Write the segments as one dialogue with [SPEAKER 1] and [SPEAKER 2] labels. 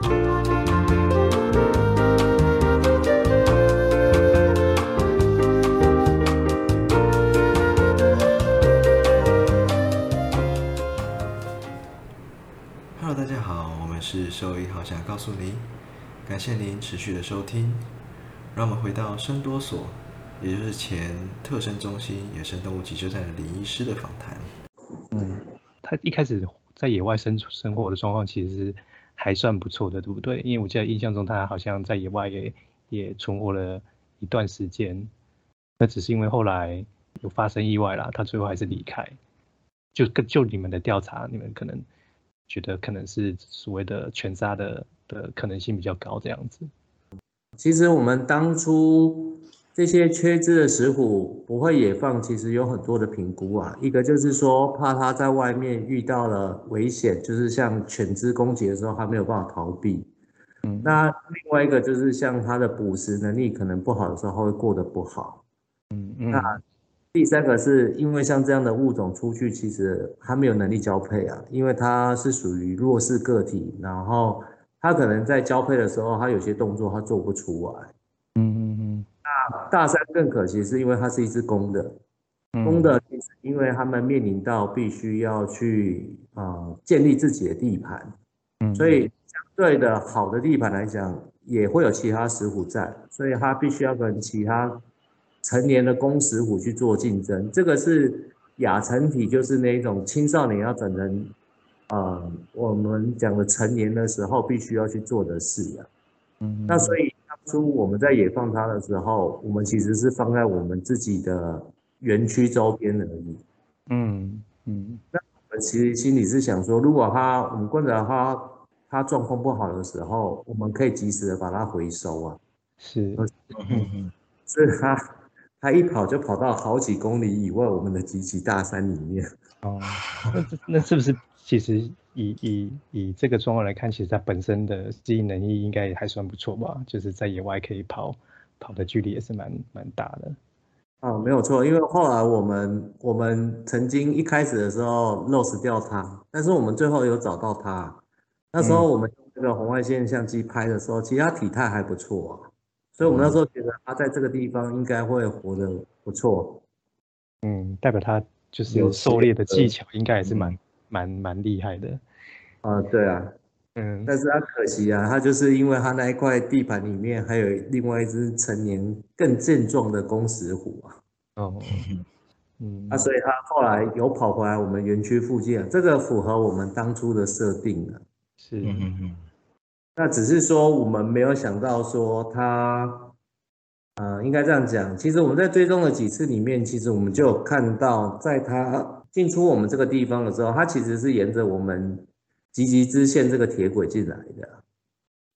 [SPEAKER 1] Hello，大家好，我们是兽医好想告诉您，感谢您持续的收听。让我们回到生多所，也就是前特生中心野生动物急救站的林医师的访谈。
[SPEAKER 2] 嗯，他一开始在野外生生活的状况其实是还算不错的，对不对？因为我记得印象中他好像在野外也也存活了一段时间，那只是因为后来有发生意外啦，他最后还是离开。就就你们的调查，你们可能觉得可能是所谓的全杀的的可能性比较高这样子。
[SPEAKER 3] 其实我们当初这些缺肢的石虎不会野放，其实有很多的评估啊。一个就是说，怕它在外面遇到了危险，就是像犬只攻击的时候，它没有办法逃避。
[SPEAKER 2] 嗯，
[SPEAKER 3] 那另外一个就是像它的捕食能力可能不好的时候，会过得不好。
[SPEAKER 2] 嗯嗯，
[SPEAKER 3] 那第三个是因为像这样的物种出去，其实它没有能力交配啊，因为它是属于弱势个体，然后它可能在交配的时候，它有些动作它做不出来。大山更可惜，是因为它是一只公的，
[SPEAKER 2] 嗯
[SPEAKER 3] 公的其实因为他们面临到必须要去啊、呃建立自己的地盘，
[SPEAKER 2] 嗯，
[SPEAKER 3] 所以相对的好的地盘来讲，也会有其他石虎在，所以它必须要跟其他成年的公石虎去做竞争。这个是亚成体，就是那一种青少年要转成呃我们讲的成年的时候必须要去做的事啊。
[SPEAKER 2] 嗯，
[SPEAKER 3] 那所以当初我们在野放它的时候，我们其实是放在我们自己的园区周边而已。
[SPEAKER 2] 嗯嗯
[SPEAKER 3] 我们其实心里是想说，如果它我们观察它它状况不好的时候，我们可以及时的把它回收啊。
[SPEAKER 2] 是，
[SPEAKER 3] 所以它它一跑就跑到好几公里以外我们的集集大山里面。
[SPEAKER 2] 哦，那那是不是其实以以以这个状况来看，其实它本身的适应能力应该也还算不错吧？就是在野外可以跑跑的距离也是蛮蛮大的。
[SPEAKER 3] 啊，没有错，因为后来我们我们曾经一开始的时候 lose 掉它，但是我们最后有找到它。那时候我们用这个红外线相机拍的时候，其实它体态还不错啊，所以我们那时候觉得它在这个地方应该会活得不错。
[SPEAKER 2] 嗯，代表它就是
[SPEAKER 3] 有
[SPEAKER 2] 狩猎的技巧应该也是蛮蛮蛮厉害的。
[SPEAKER 3] 啊，对啊，
[SPEAKER 2] 嗯，
[SPEAKER 3] 但是它可惜啊，他就是因为他那一块地盘里面还有另外一只成年更健壮的公石虎啊。
[SPEAKER 2] 哦，嗯
[SPEAKER 3] 啊，所以他后来有跑回来我们园区附近啊，这个符合我们当初的设定啊。
[SPEAKER 2] 是，
[SPEAKER 3] 那只是说我们没有想到说他，呃，应该这样讲。其实我们在追踪的几次里面，其实我们就有看到，在他进出我们这个地方的时候，它其实是沿着我们吉吉支线这个铁轨进来的。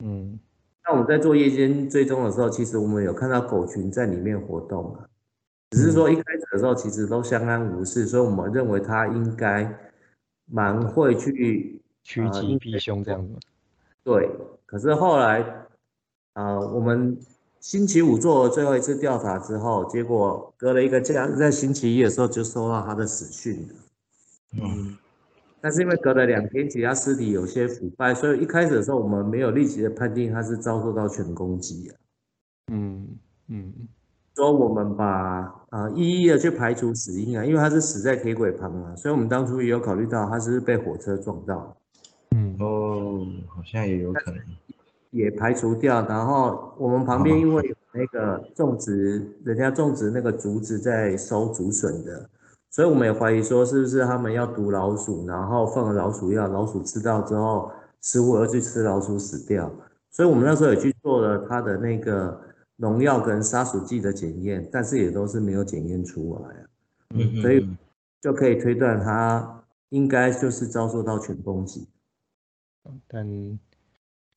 [SPEAKER 2] 嗯
[SPEAKER 3] 那我们在做夜间追踪的时候，其实我们有看到狗群在里面活动啊，只是说一开始的时候其实都相安无事，所以我们认为它应该蛮会去
[SPEAKER 2] 趋吉避凶这样子。
[SPEAKER 3] 对。可是后来，啊，我们星期五做了最后一次调查之后，结果隔了一个假日，在星期一的时候就收到他的死讯了。
[SPEAKER 1] 嗯，
[SPEAKER 3] 但是因为隔了两天，其他尸体有些腐败，所以一开始的时候我们没有立即的判定他是遭受到全攻击啊。
[SPEAKER 2] 嗯嗯
[SPEAKER 3] 说我们把啊一一的去排除死因啊，因为他是死在铁轨旁啊，所以我们当初也有考虑到他是是被火车撞到，
[SPEAKER 2] 嗯
[SPEAKER 1] 哦，好像也有可能。
[SPEAKER 3] 也排除掉。然后我们旁边因为有那个种植，人家种植那个竹子在收竹笋的，所以我们也怀疑说是不是他们要毒老鼠，然后放了老鼠药，老鼠吃到之后，食物而去吃老鼠死掉。所以我们那时候也去做了它的那个农药跟杀鼠剂的检验，但是也都是没有检验出来啊。
[SPEAKER 1] 嗯
[SPEAKER 3] 所以就可以推断它应该就是遭受到犬攻击。
[SPEAKER 2] 但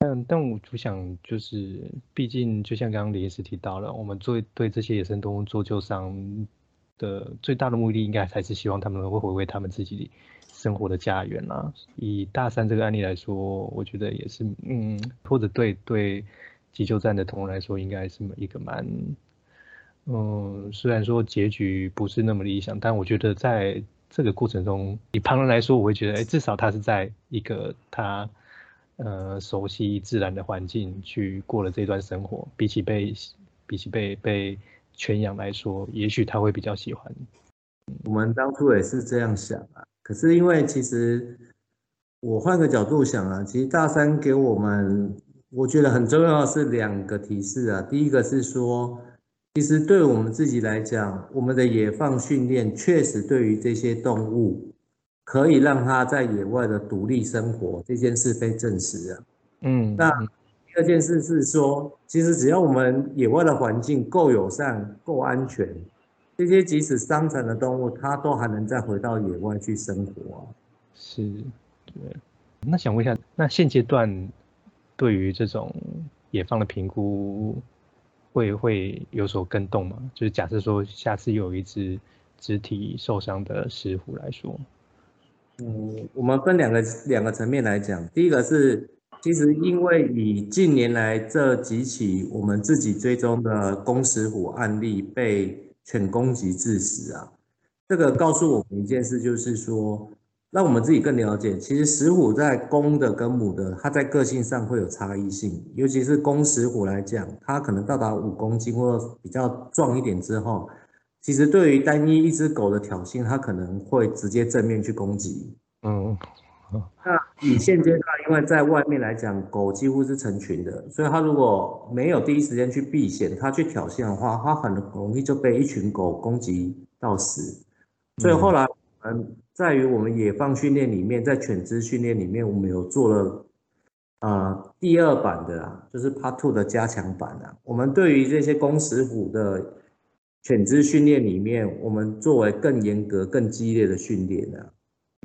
[SPEAKER 2] 但但我就想，就是毕竟就像刚刚李医师提到了，我们做对这些野生动物做救伤的最大的目的，应该还是希望他们会回归他们自己生活的家园啦。以大山这个案例来说，我觉得也是，嗯，或者对对急救站的同仁来说，应该是一个蛮，嗯，虽然说结局不是那么理想，但我觉得在这个过程中，以旁人来说，我会觉得，哎，至少他是在一个他呃熟悉自然的环境去过了这段生活，比起被比起被被圈养来说，也许他会比较喜欢。
[SPEAKER 3] 我们当初也是这样想啊，可是因为其实我换个角度想啊，其实大三给我们，我觉得很重要的是两个提示啊。第一个是说，其实对我们自己来讲，我们的野放训练确实对于这些动物，可以让他在野外的独立生活，这件事被证实了。
[SPEAKER 2] 嗯，
[SPEAKER 3] 那第二件事是说，其实只要我们野外的环境够友善、够安全。这些即使伤残的动物，它都还能再回到野外去生活啊。
[SPEAKER 2] 是，对。那想问一下，那现阶段对于这种野放的评估，会会有所更动吗？就是假设说下次有一只肢体受伤的石虎来说，
[SPEAKER 3] 嗯，我们分两个两个层面来讲。第一个是，其实因为以近年来这几起我们自己追踪的公石虎案例被。犬攻击致死啊！这个告诉我们一件事，就是说，让我们自己更了解，其实石虎在公的跟母的，它在个性上会有差异性。尤其是公石虎来讲，它可能到达五公斤或比较壮一点之后，其实对于单一一只狗的挑衅，它可能会直接正面去攻击。嗯。那以现阶段，因为在外面来讲，狗几乎是成群的，所以它如果没有第一时间去避险，它去挑衅的话，它很容易就被一群狗攻击到死。所以后来，嗯，在于我们野放训练里面，在犬只训练里面，我们有做了呃第二版的啊，就是 Part Two 的加强版啊。我们对于这些公石虎的犬只训练里面，我们作为更严格、更激烈的训练啊。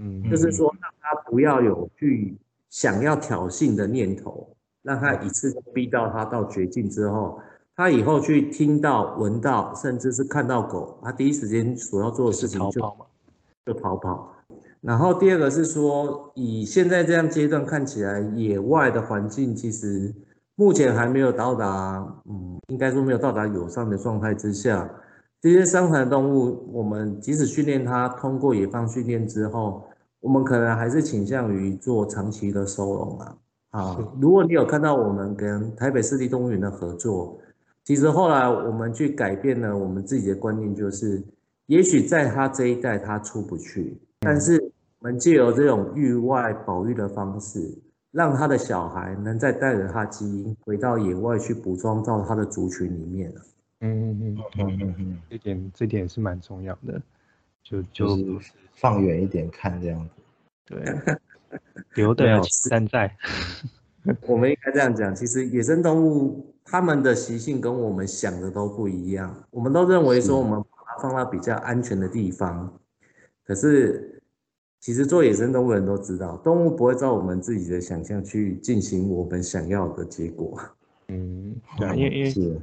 [SPEAKER 3] 嗯，就是说让他不要有去想要挑衅的念头，让他一次逼到他到绝境之后，他以后去听到、闻到，甚至是看到狗，他第一时间所要做的事情就就逃跑。然后第二个是说，以现在这样阶段看起来，野外的环境其实目前还没有到达，嗯，应该说没有到达友善的状态之下。这些伤残动物，我们即使训练它通过野放训练之后，我们可能还是倾向于做长期的收容啊。啊，如果你有看到我们跟台北市立动物园的合作，其实后来我们去改变了我们自己的观念，就是也许在它这一代它出不去，但是我们借由这种域外保育的方式，让他的小孩能再带着他基因回到野外去补装到他的族群里面
[SPEAKER 2] 嗯嗯嗯嗯嗯，这点这点是蛮重要的，就
[SPEAKER 4] 就是放远一点看这样子。
[SPEAKER 2] 对，留的山在。
[SPEAKER 3] 我们应该这样讲，其实野生动物它们的习性跟我们想的都不一样。我们都认为说我们把它放到比较安全的地方，可是其实做野生动物人都知道，动物不会照我们自己的想象去进行我们想要的结果。
[SPEAKER 2] 嗯，对，因为因为是。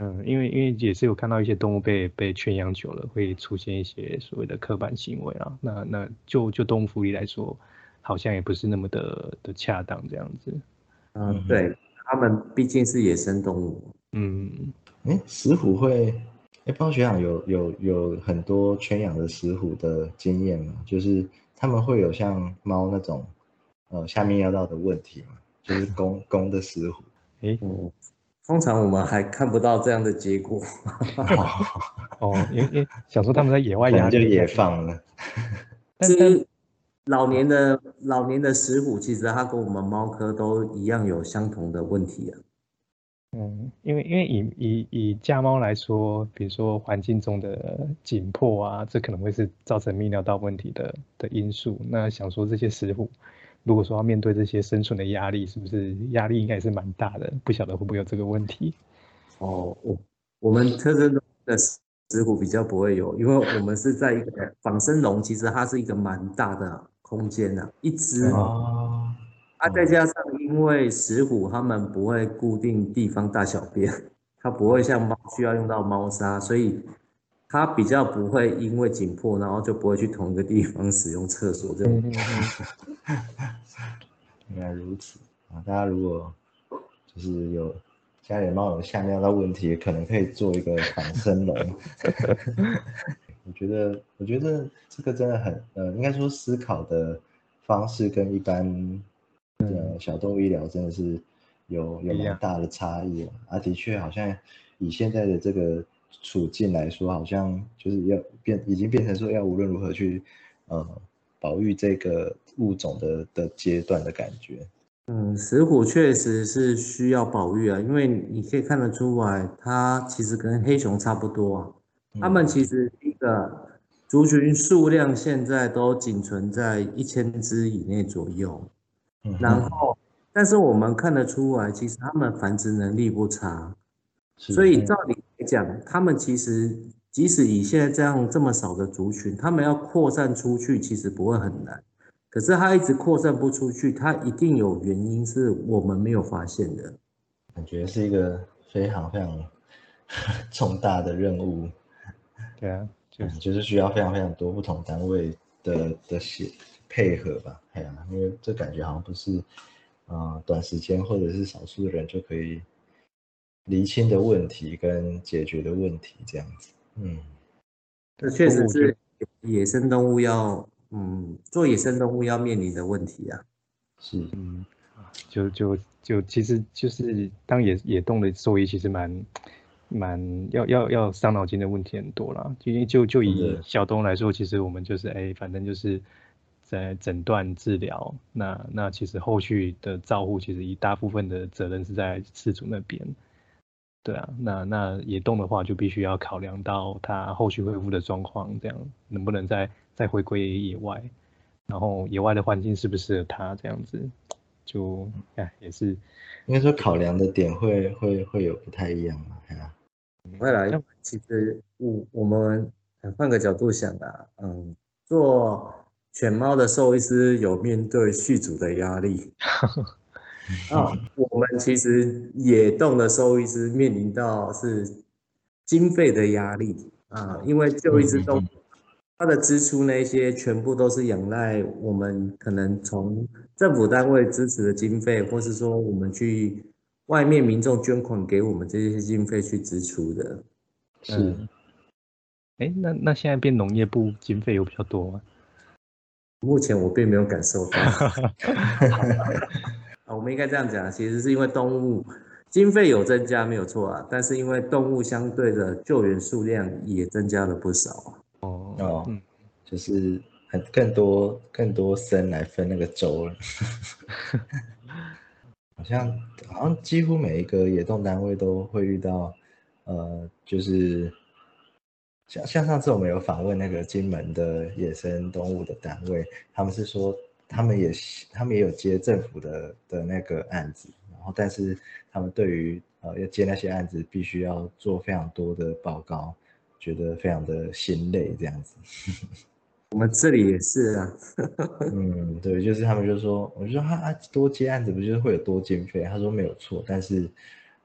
[SPEAKER 2] 嗯，因为因为也是有看到一些动物被被圈养久了，会出现一些所谓的刻板行为啊。那那就就动物福利来说，好像也不是那么的的恰当这样子。
[SPEAKER 3] 嗯，对，他们毕竟是野生动物。
[SPEAKER 2] 嗯，
[SPEAKER 4] 哎，石虎会，哎，方学长有有有很多圈养的石虎的经验吗？就是他们会有像猫那种，呃，下面要到的问题吗？就是公公的石虎。
[SPEAKER 2] 哎。
[SPEAKER 3] 通常我们还看不到这样的结果。
[SPEAKER 2] 哦，因为想说他们在野外 养
[SPEAKER 4] 就野放了。
[SPEAKER 3] 但是老年的老年的石虎，其实它跟我们猫科都一样有相同的问题啊。
[SPEAKER 2] 嗯，因为因为以以以家猫来说，比如说环境中的紧迫啊，这可能会是造成泌尿道问题的的因素。那想说这些石虎。如果说要面对这些生存的压力，是不是压力应该是蛮大的？不晓得会不会有这个问题？
[SPEAKER 3] 哦，我我们特征的石虎比较不会有，因为我们是在一个仿生笼，其实它是一个蛮大的空间的，一只
[SPEAKER 4] 哦，
[SPEAKER 3] 啊，再加上因为石虎它们不会固定地方大小便，它不会像猫需要用到猫砂，所以。它比较不会因为紧迫，然后就不会去同一个地方使用厕所这种。
[SPEAKER 4] 原来如此啊！大家如果就是有家里猫有下尿的问题，可能可以做一个仿生笼。我觉得，我觉得这个真的很呃，应该说思考的方式跟一般呃小动物医疗真的是有有蛮大的差异啊。啊，的确好像以现在的这个处境来说，好像就是要变，已经变成说要无论如何去呃保育这个物种的的阶段的感觉。
[SPEAKER 3] 嗯，石虎确实是需要保育啊，因为你可以看得出来，它其实跟黑熊差不多啊。它们其实一个族群数量现在都仅存在一千只以内左右，
[SPEAKER 4] 嗯
[SPEAKER 3] 然后，但是我们看得出来，其实它们繁殖能力不差，所以照理来讲，他们其实即使以现在这样这么少的族群，他们要扩散出去，其实不会很难。可是它一直扩散不出去，它一定有原因是我们没有发现的。
[SPEAKER 4] 感觉是一个非常非常 重大的任务。
[SPEAKER 2] 对啊，就
[SPEAKER 4] 嗯，就是需要非常非常多不同单位的的协配合吧，哎呀、因为这感觉好像不是，呃，短时间或者是少数的人就可以厘清的问题跟解决的问题这样子，嗯，
[SPEAKER 3] 这确实
[SPEAKER 2] 是
[SPEAKER 3] 野生动物要，嗯，做野生动物要面临的问题啊。
[SPEAKER 4] 是，
[SPEAKER 2] 嗯，就就就其实就是当野野动的兽医，其实蛮蛮要要要伤脑筋的问题很多啦。因为就就以小动物来说，其实我们就是哎，反正就是在诊断治疗，那那其实后续的照护，其实一大部分的责任是在饲主那边。对啊，那那野动的话，就必须要考量到它后续恢复的状况，这样能不能再再回归野外，然后野外的环境适不适合它，这样子，就哎也是。
[SPEAKER 4] 应该说考量的点会会会有不太一样嘛，哎呀、
[SPEAKER 3] 未来其实我我们换个角度想啊，嗯，做犬猫的兽医师有面对续主的压力 啊，我们其实野动的兽医师面临到是经费的压力啊，因为就一只动物，它的支出那些全部都是仰赖我们可能从政府单位支持的经费，或是说我们去外面民众捐款给我们这些经费去支出的。
[SPEAKER 4] 是，
[SPEAKER 2] 嗯哎，那那现在变农业部经费有比较多吗？
[SPEAKER 3] 目前我并没有感受到。啊，我们应该这样讲，其实是因为动物经费有增加，没有错啊，但是因为动物相对的救援数量也增加了不少啊。
[SPEAKER 2] 哦
[SPEAKER 4] 哦
[SPEAKER 2] 嗯，
[SPEAKER 4] 就是很更多更多生来分那个粥了，好像好像几乎每一个野动单位都会遇到，呃，就是像像上次我们有访问那个金门的野生动物的单位，他们是说他们也他们也有接政府的的那个案子，然后但是他们对于呃要接那些案子，必须要做非常多的报告，觉得非常的心累这样子。
[SPEAKER 3] 我们这里也是啊，
[SPEAKER 4] 嗯，对，就是他们就说，我就说他啊多接案子不就是会有多经费？他说没有错，但是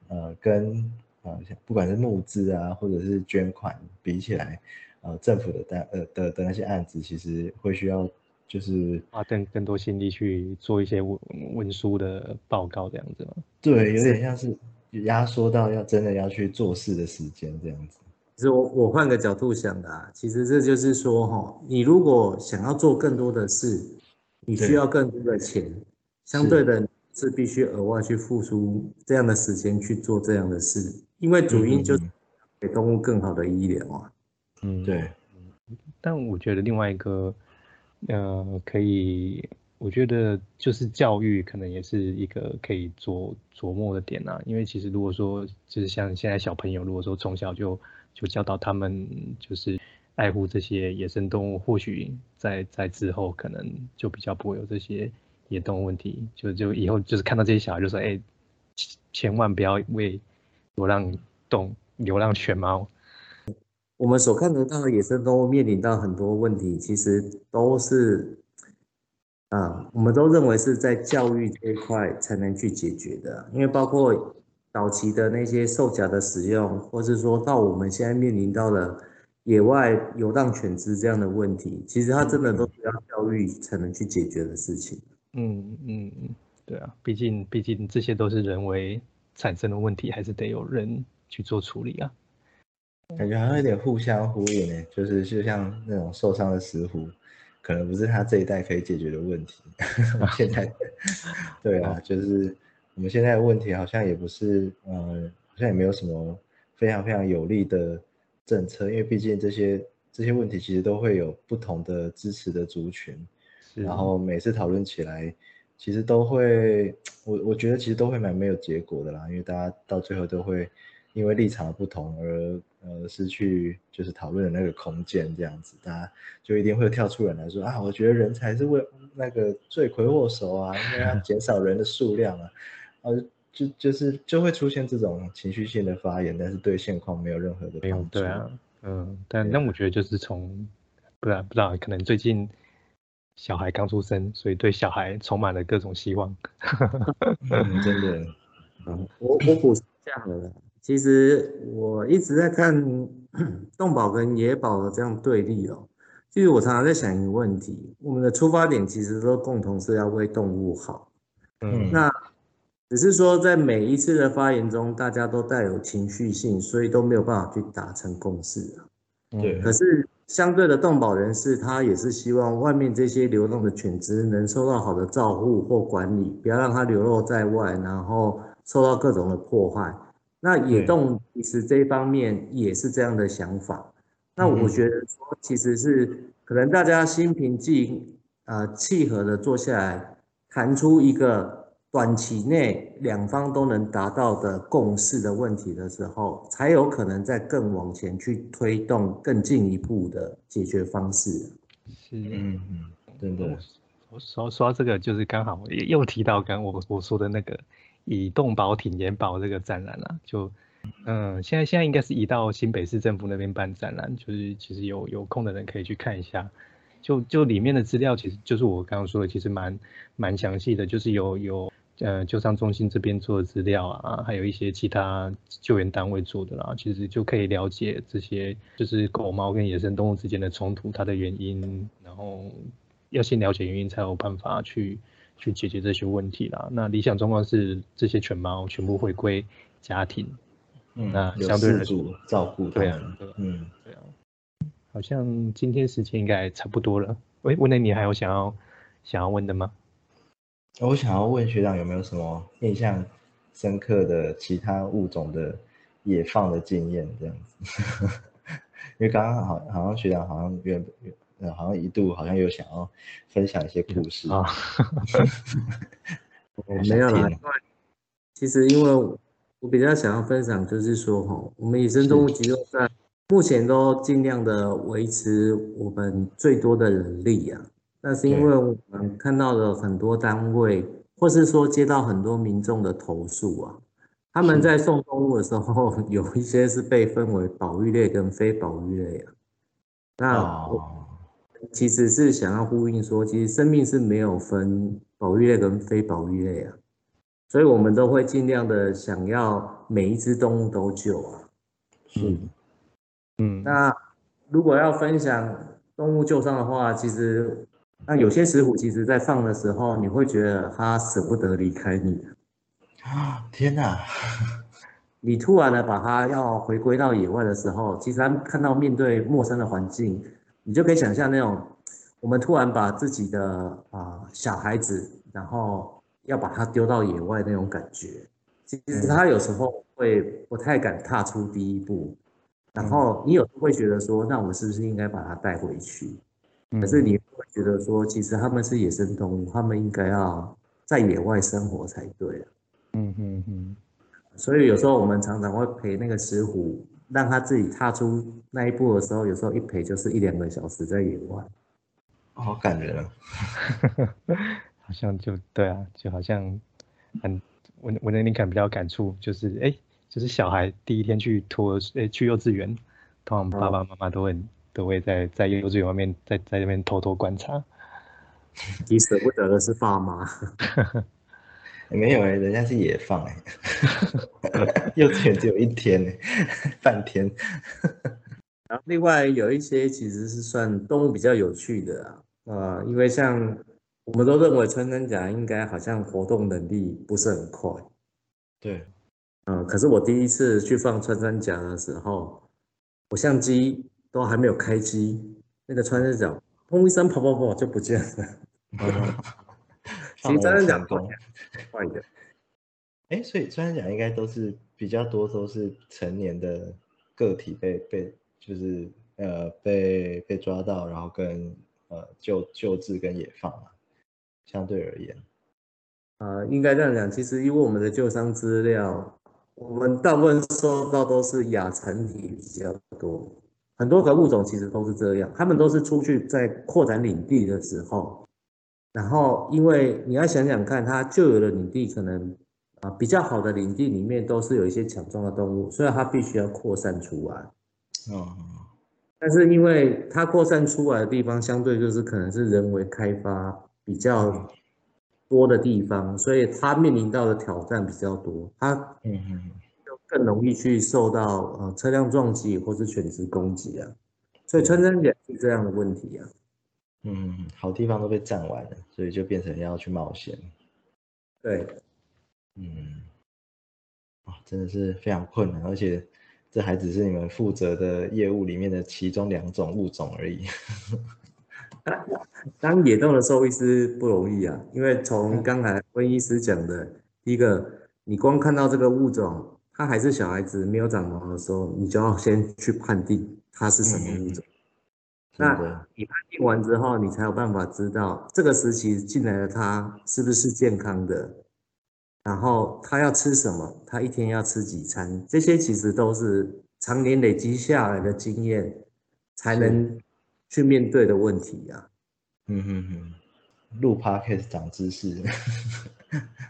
[SPEAKER 4] 呃跟呃不管是募资啊或者是捐款比起来，呃政府的单呃的的那些案子其实会需要就是
[SPEAKER 2] 花更更多心力去做一些文文书的报告这样子吗？
[SPEAKER 4] 对，有点像是压缩到要真的要去做事的时间这样子。
[SPEAKER 3] 其实我我换个角度想的啊，其实这就是说哈，你如果想要做更多的事，你需要更多的钱，相对的是必须额外去付出这样的时间去做这样的事，因为主因就是
[SPEAKER 4] 嗯
[SPEAKER 3] 给动物更好的医疗啊。
[SPEAKER 2] 嗯，
[SPEAKER 4] 对，
[SPEAKER 2] 但我觉得另外一个，呃，可以，我觉得就是教育可能也是一个可以琢琢磨的点啊。因为其实如果说就是像现在小朋友，如果说从小就就教导他们就是爱护这些野生动物，或许在在之后可能就比较不会有这些野动物问题。就就以后就是看到这些小孩就说，哎，千万不要喂流浪动流浪犬猫。
[SPEAKER 3] 我们所看得到的野生动物面临到很多问题，其实都是，啊，我们都认为是在教育这一块才能去解决的，因为包括早期的那些兽夹的使用，或是说到我们现在面临到了野外游荡犬只这样的问题，其实它真的都是要教育才能去解决的事情。
[SPEAKER 2] 嗯嗯嗯，对啊，毕竟毕竟这些都是人为产生的问题，还是得有人去做处理啊。
[SPEAKER 4] 感觉好像有点互相呼应呢，就是就像那种受伤的石虎，可能不是他这一代可以解决的问题。现在，对啊，就是我们现在的问题好像也不是，呃，好像也没有什么非常非常有利的政策，因为毕竟这些这些问题其实都会有不同的支持的族群，然后每次讨论起来，其实都会，我我觉得其实都会蛮没有结果的啦，因为大家到最后都会因为立场的不同而。呃，失去就是讨论的那个空间，这样子，大家就一定会跳出人来说啊，我觉得人才是为那个罪魁祸首啊，应该要减少人的数量啊，呃，就就是就会出现这种情绪性的发言，但是对现况没有任何的帮助。
[SPEAKER 2] 对啊，嗯，但那我觉得就是从，不然不知道，可能最近小孩刚出生，所以对小孩充满了各种希望。
[SPEAKER 4] 嗯，真的，
[SPEAKER 3] 嗯，我我补充一下好了。其实我一直在看 动保跟野保的这样对立哦。其实我常常在想一个问题：我们的出发点其实都共同是要为动物好。嗯，那只是说在每一次的发言中，大家都带有情绪性，所以都没有办法去达成共识啊。
[SPEAKER 4] 对。
[SPEAKER 3] 可是相对的动保人士，他也是希望外面这些流动的犬只能受到好的照护或管理，不要让它流落在外，然后受到各种的破坏。那野动其实这一方面也是这样的想法。那我觉得说，其实是可能大家心平气呃契合的坐下来，谈出一个短期内两方都能达到的共识的问题的时候，才有可能再更往前去推动更进一步的解决方式。
[SPEAKER 2] 是，
[SPEAKER 4] 嗯嗯，真的。
[SPEAKER 2] 我说说到这个，就是刚好又提到刚我我说的那个。以动保挺延保这个展览啊，就嗯，现在现在应该是移到新北市政府那边办展览，就是其实有有空的人可以去看一下，就就里面的资料，其实就是我刚刚说的，其实蛮蛮详细的，就是有有呃救伤中心这边做的资料啊，还有一些其他救援单位做的啦，其实就可以了解这些就是狗猫跟野生动物之间的冲突它的原因，然后要先了解原因才有办法去。去解决这些问题啦。那理想状况是这些犬猫全部回归家庭，
[SPEAKER 4] 嗯，
[SPEAKER 2] 那相对来
[SPEAKER 4] 说照顾，
[SPEAKER 2] 对啊，嗯，对啊。好像今天时间应该差不多了。喂，问了你还有想要想要问的吗？
[SPEAKER 4] 我想要问学长有没有什么印象深刻的其他物种的野放的经验这样子？因为刚刚好好像学长好像原好像一度好像有想要分享一些故事啊，
[SPEAKER 3] 我没有啦。其实因为我比较想要分享，就是说哈，我们野生动物急救站目前都尽量的维持我们最多的人力啊。那是因为我们看到了很多单位，或是说接到很多民众的投诉啊，他们在送动物的时候，有一些是被分为保育类跟非保育类啊。那我。其实是想要呼应说，其实生命是没有分保育类跟非保育类啊，所以我们都会尽量的想要每一只动物都救啊。
[SPEAKER 4] 是，
[SPEAKER 3] 嗯，那如果要分享动物救伤的话，其实那有些石虎其实在放的时候，你会觉得它舍不得离开你
[SPEAKER 4] 啊！天哪！
[SPEAKER 3] 你突然的把它要回归到野外的时候，其实它看到面对陌生的环境。你就可以想象那种，我们突然把自己的啊小孩子，然后要把他丢到野外那种感觉。其实他有时候会不太敢踏出第一步，然后你有时候会觉得说，那我们是不是应该把他带回去？可是你会觉得说，其实他们是野生动物，他们应该要在野外生活才对啊。
[SPEAKER 2] 嗯嗯嗯。
[SPEAKER 3] 所以有时候我们常常会陪那个石虎。让他自己踏出那一步的时候，有时候一陪就是一两个小时在野外，
[SPEAKER 4] 好感人啊！
[SPEAKER 2] 好像就对啊，就好像很我我那天感比较感触，就是哎，就是小孩第一天去托诶去幼稚园，通常爸爸妈妈都会都会在在幼稚园外面在在那边偷偷观察，
[SPEAKER 3] 你舍不得的是爸妈。
[SPEAKER 4] 没有哎，人家是野放哎，幼稚园只有一天哎，半天。
[SPEAKER 3] 然后另外有一些其实是算动物比较有趣的啊，呃，因为像我们都认为穿山甲应该好像活动能力不是很快，
[SPEAKER 4] 对，
[SPEAKER 3] 嗯，可是我第一次去放穿山甲的时候，我相机都还没有开机，那个穿山甲砰一声跑跑跑就不见了。其实专家讲坏的。
[SPEAKER 4] 哎，所以专家讲应该都是比较多都是成年的个体被被就是呃被被抓到，然后跟呃救救治跟野放啊，相对而言。
[SPEAKER 3] 啊，应该这样讲。其实因为我们的救伤资料，我们大部分收到都是亚成体比较多，很多个物种其实都是这样。他们都是出去在扩展领地的时候，然后因为你要想想看，它旧有的领地可能啊比较好的领地里面都是有一些强壮的动物，所以它必须要扩散出来。
[SPEAKER 4] 哦。
[SPEAKER 3] 但是因为它扩散出来的地方相对就是可能是人为开发比较。多的地方，所以它面临到的挑战比较多，它嗯嗯，就更容易去受到呃车辆撞击或是犬只攻击啊，所以穿山甲是这样的问题啊。
[SPEAKER 4] 嗯，好地方都被占完了，所以就变成要去冒险。
[SPEAKER 3] 对，
[SPEAKER 4] 嗯，哇，真的是非常困难，而且这还只是你们负责的业务里面的其中两种物种而已。
[SPEAKER 3] 当野动的兽医师不容易啊，因为从刚才温医师讲的，第一个，你光看到这个物种，它还是小孩子没有长毛的时候，你就要先去判定它是什么物种。那你判定完之后，你才有办法知道这个时期进来的它是不是健康的，然后它要吃什么，它一天要吃几餐，这些其实都是常年累积下来的经验才能。去面对的问题呀，
[SPEAKER 4] 嗯哼哼，录 podcast 长知识，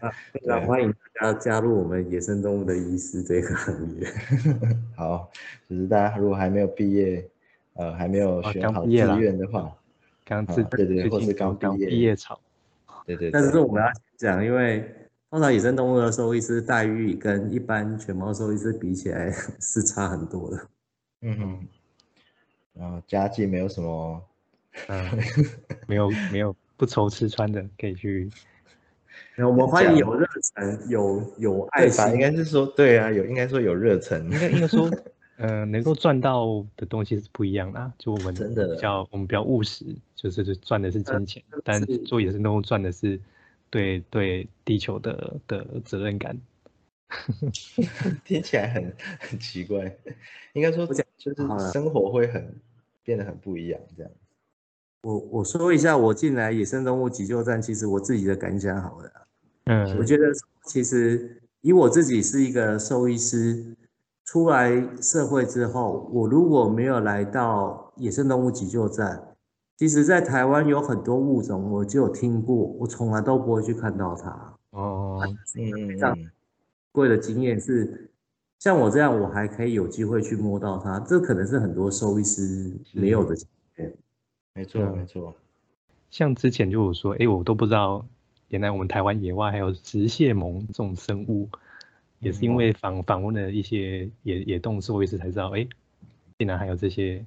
[SPEAKER 3] 啊，非常欢迎大家加入我们野生动物的医师这个行业。
[SPEAKER 4] 好，就是大家如果还没有毕业，呃，还没有选好志愿的话，
[SPEAKER 2] 刚自
[SPEAKER 4] 对对，或是刚
[SPEAKER 2] 刚毕业潮，
[SPEAKER 4] 对对。
[SPEAKER 3] 但是我们要讲，因为通常野生动物的兽医师待遇跟一般犬猫兽医师比起来 是差很多的。
[SPEAKER 4] 嗯哼。然后家境没有什么，
[SPEAKER 2] 嗯，没有没有不愁吃穿的，可以去。
[SPEAKER 3] 我们欢迎有热忱、有有爱心，
[SPEAKER 4] 应该是说对啊，有应该说有热忱，
[SPEAKER 2] 应该应该说，呃，能够赚到的东西是不一样的。就我们
[SPEAKER 4] 真的
[SPEAKER 2] 比较，我们比较务实，就是赚的是金钱，但做野生动物赚的是对对地球的的责任感。
[SPEAKER 4] 听起来很很奇怪，应该说就是生活会很变得很不一样这样。
[SPEAKER 3] 我我说一下我进来野生动物急救站，其实我自己的感想好了。
[SPEAKER 2] 嗯，
[SPEAKER 3] 我觉得其实以我自己是一个兽医师，出来社会之后，我如果没有来到野生动物急救站，其实在台湾有很多物种我就有听过，我从来都不会去看到它。
[SPEAKER 2] 哦，
[SPEAKER 3] 嗯嗯。贵的经验是，像我这样，我还可以有机会去摸到它，这可能是很多兽医师没有的经验。
[SPEAKER 4] 没错，没错。
[SPEAKER 2] 像之前就有说，哎，我都不知道，原来我们台湾野外还有直蟹獴这种生物，也是因为访访问了一些野野动兽医师才知道，哎，竟然还有这些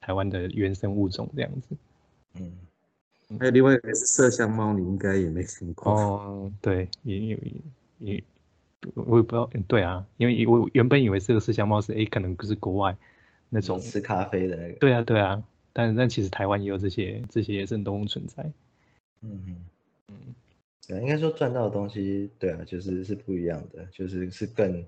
[SPEAKER 2] 台湾的原生物种这样子。
[SPEAKER 3] 嗯，还有另外一个是麝香猫，你应该也没听过。
[SPEAKER 2] 哦，对，也有也。我也不知道，对啊，因为我原本以为这个麝香猫是诶，可能是国外那种
[SPEAKER 4] 吃咖啡的那个。
[SPEAKER 2] 对啊，对啊，但但其实台湾也有这些这些野生动物存在。
[SPEAKER 4] 嗯嗯嗯，对，应该说赚到的东西，对啊，就是是不一样的，就是是更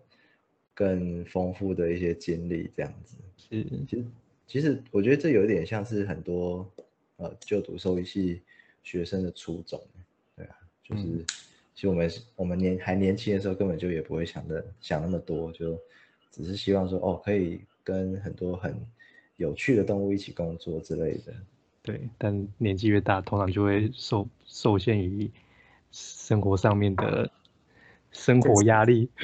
[SPEAKER 4] 更丰富的一些经历这样子。
[SPEAKER 2] 是，
[SPEAKER 4] 其实其实我觉得这有点像是很多呃就读兽医系学生的初衷，对啊，就是。其实我们我们年还年轻的时候，根本就也不会想的想那么多，就只是希望说哦，可以跟很多很有趣的动物一起工作之类的。
[SPEAKER 2] 对，但年纪越大，通常就会受受限于生活上面的生活压力。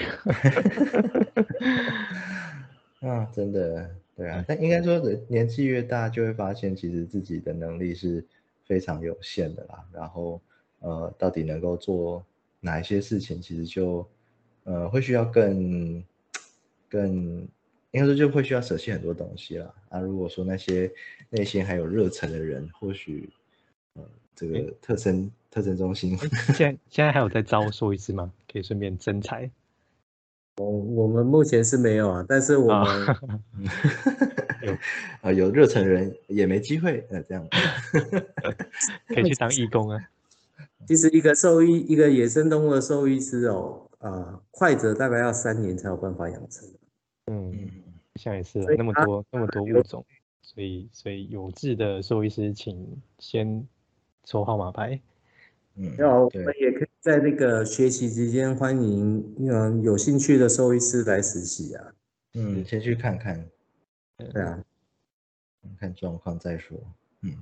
[SPEAKER 4] 啊，真的，对啊。但应该说，人年纪越大，就会发现其实自己的能力是非常有限的啦。然后，呃，到底能够做。哪一些事情其实就，呃，会需要更，更，应该说就会需要舍弃很多东西了啊。如果说那些内心还有热忱的人，或许，呃，这个特征特征中心，
[SPEAKER 2] 现在现在还有在招收一次吗？可以顺便增财。
[SPEAKER 3] 我我们目前是没有啊，但是我们
[SPEAKER 2] 有
[SPEAKER 4] 啊，有热忱人也没机会，呃，这样
[SPEAKER 2] 可以去当义工啊。
[SPEAKER 3] 其实一个兽医，一个野生动物的兽医师哦，呃，快则大概要三年才有办法养成。
[SPEAKER 2] 嗯，
[SPEAKER 4] 嗯，
[SPEAKER 2] 像也是那么多那么多物种，所以所以有志的兽医师，请先抽号码牌。
[SPEAKER 4] 嗯，
[SPEAKER 3] 那我
[SPEAKER 4] 对
[SPEAKER 3] 们也可以在那个学习期间欢迎嗯有兴趣的兽医师来实习啊。
[SPEAKER 4] 嗯，先去看看，
[SPEAKER 3] 对啊，
[SPEAKER 4] 看状况再说。嗯，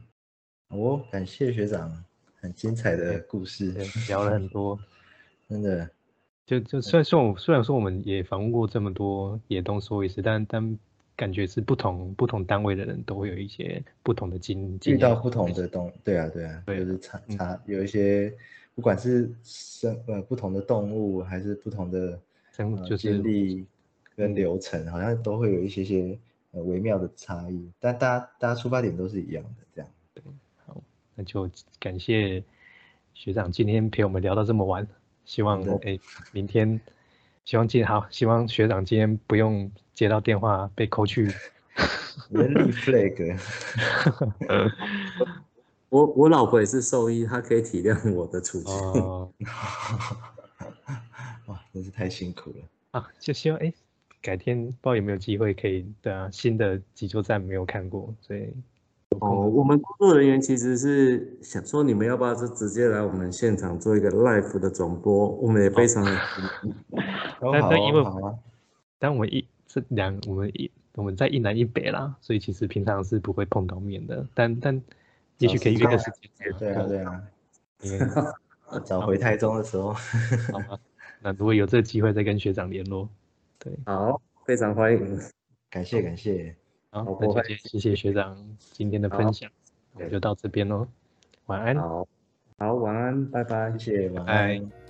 [SPEAKER 4] 好哦，感谢学长，很精彩的故事
[SPEAKER 2] 对，聊了 很多。
[SPEAKER 4] 真的，
[SPEAKER 2] 就就虽然说我虽然说我们也访问过这么多野动兽医师，但但感觉是不同不同单位的人都会有一些不同的经经验
[SPEAKER 4] 遇到不同的动，对啊，对啊，
[SPEAKER 2] 对
[SPEAKER 4] 就是差
[SPEAKER 2] 嗯
[SPEAKER 4] 差有一些，不管是生呃不同的动物，还是不同的呃
[SPEAKER 2] 生就是
[SPEAKER 4] 经历跟
[SPEAKER 2] 嗯
[SPEAKER 4] 流程，好像都会有一些些呃微妙的差异，但大家大家出发点都是一样的，这样。
[SPEAKER 2] 对，好那就感谢学长今天陪我们聊到这么晚，希望
[SPEAKER 4] 好的
[SPEAKER 2] 哎明天希望今好，希望学长今天不用接到电话被扣去。
[SPEAKER 4] 人力 flag，
[SPEAKER 3] 我我老婆也是兽医，她可以体谅我的处境。
[SPEAKER 2] 哦
[SPEAKER 4] 哇，真是太辛苦了。
[SPEAKER 2] 啊，就希望哎改天不知道有没有机会可以对啊新的急救站没有看过，所以
[SPEAKER 3] 哦，我们工作人员其实是想说，你们要不要就直接来我们现场做一个 live 的转播？我们也非常的
[SPEAKER 2] 但但因为
[SPEAKER 4] 啊，好啊，
[SPEAKER 2] 但我们一这两我们一我们在一南一北啦，所以其实平常是不会碰到面的，但但也许可以约个时间。
[SPEAKER 4] 对啊，对啊，
[SPEAKER 2] 因为
[SPEAKER 4] 找回台中的时候，
[SPEAKER 2] 好吧，那如果有这个机会再跟学长联络。对，
[SPEAKER 3] 好，非常欢迎。
[SPEAKER 4] 感谢感谢，
[SPEAKER 2] 好，
[SPEAKER 3] 不会
[SPEAKER 2] 那就谢谢谢学长今天的分享，我们就到这边喽，晚安。
[SPEAKER 3] 好，好，晚安，拜拜
[SPEAKER 4] 谢。谢，晚
[SPEAKER 2] 拜
[SPEAKER 4] 安。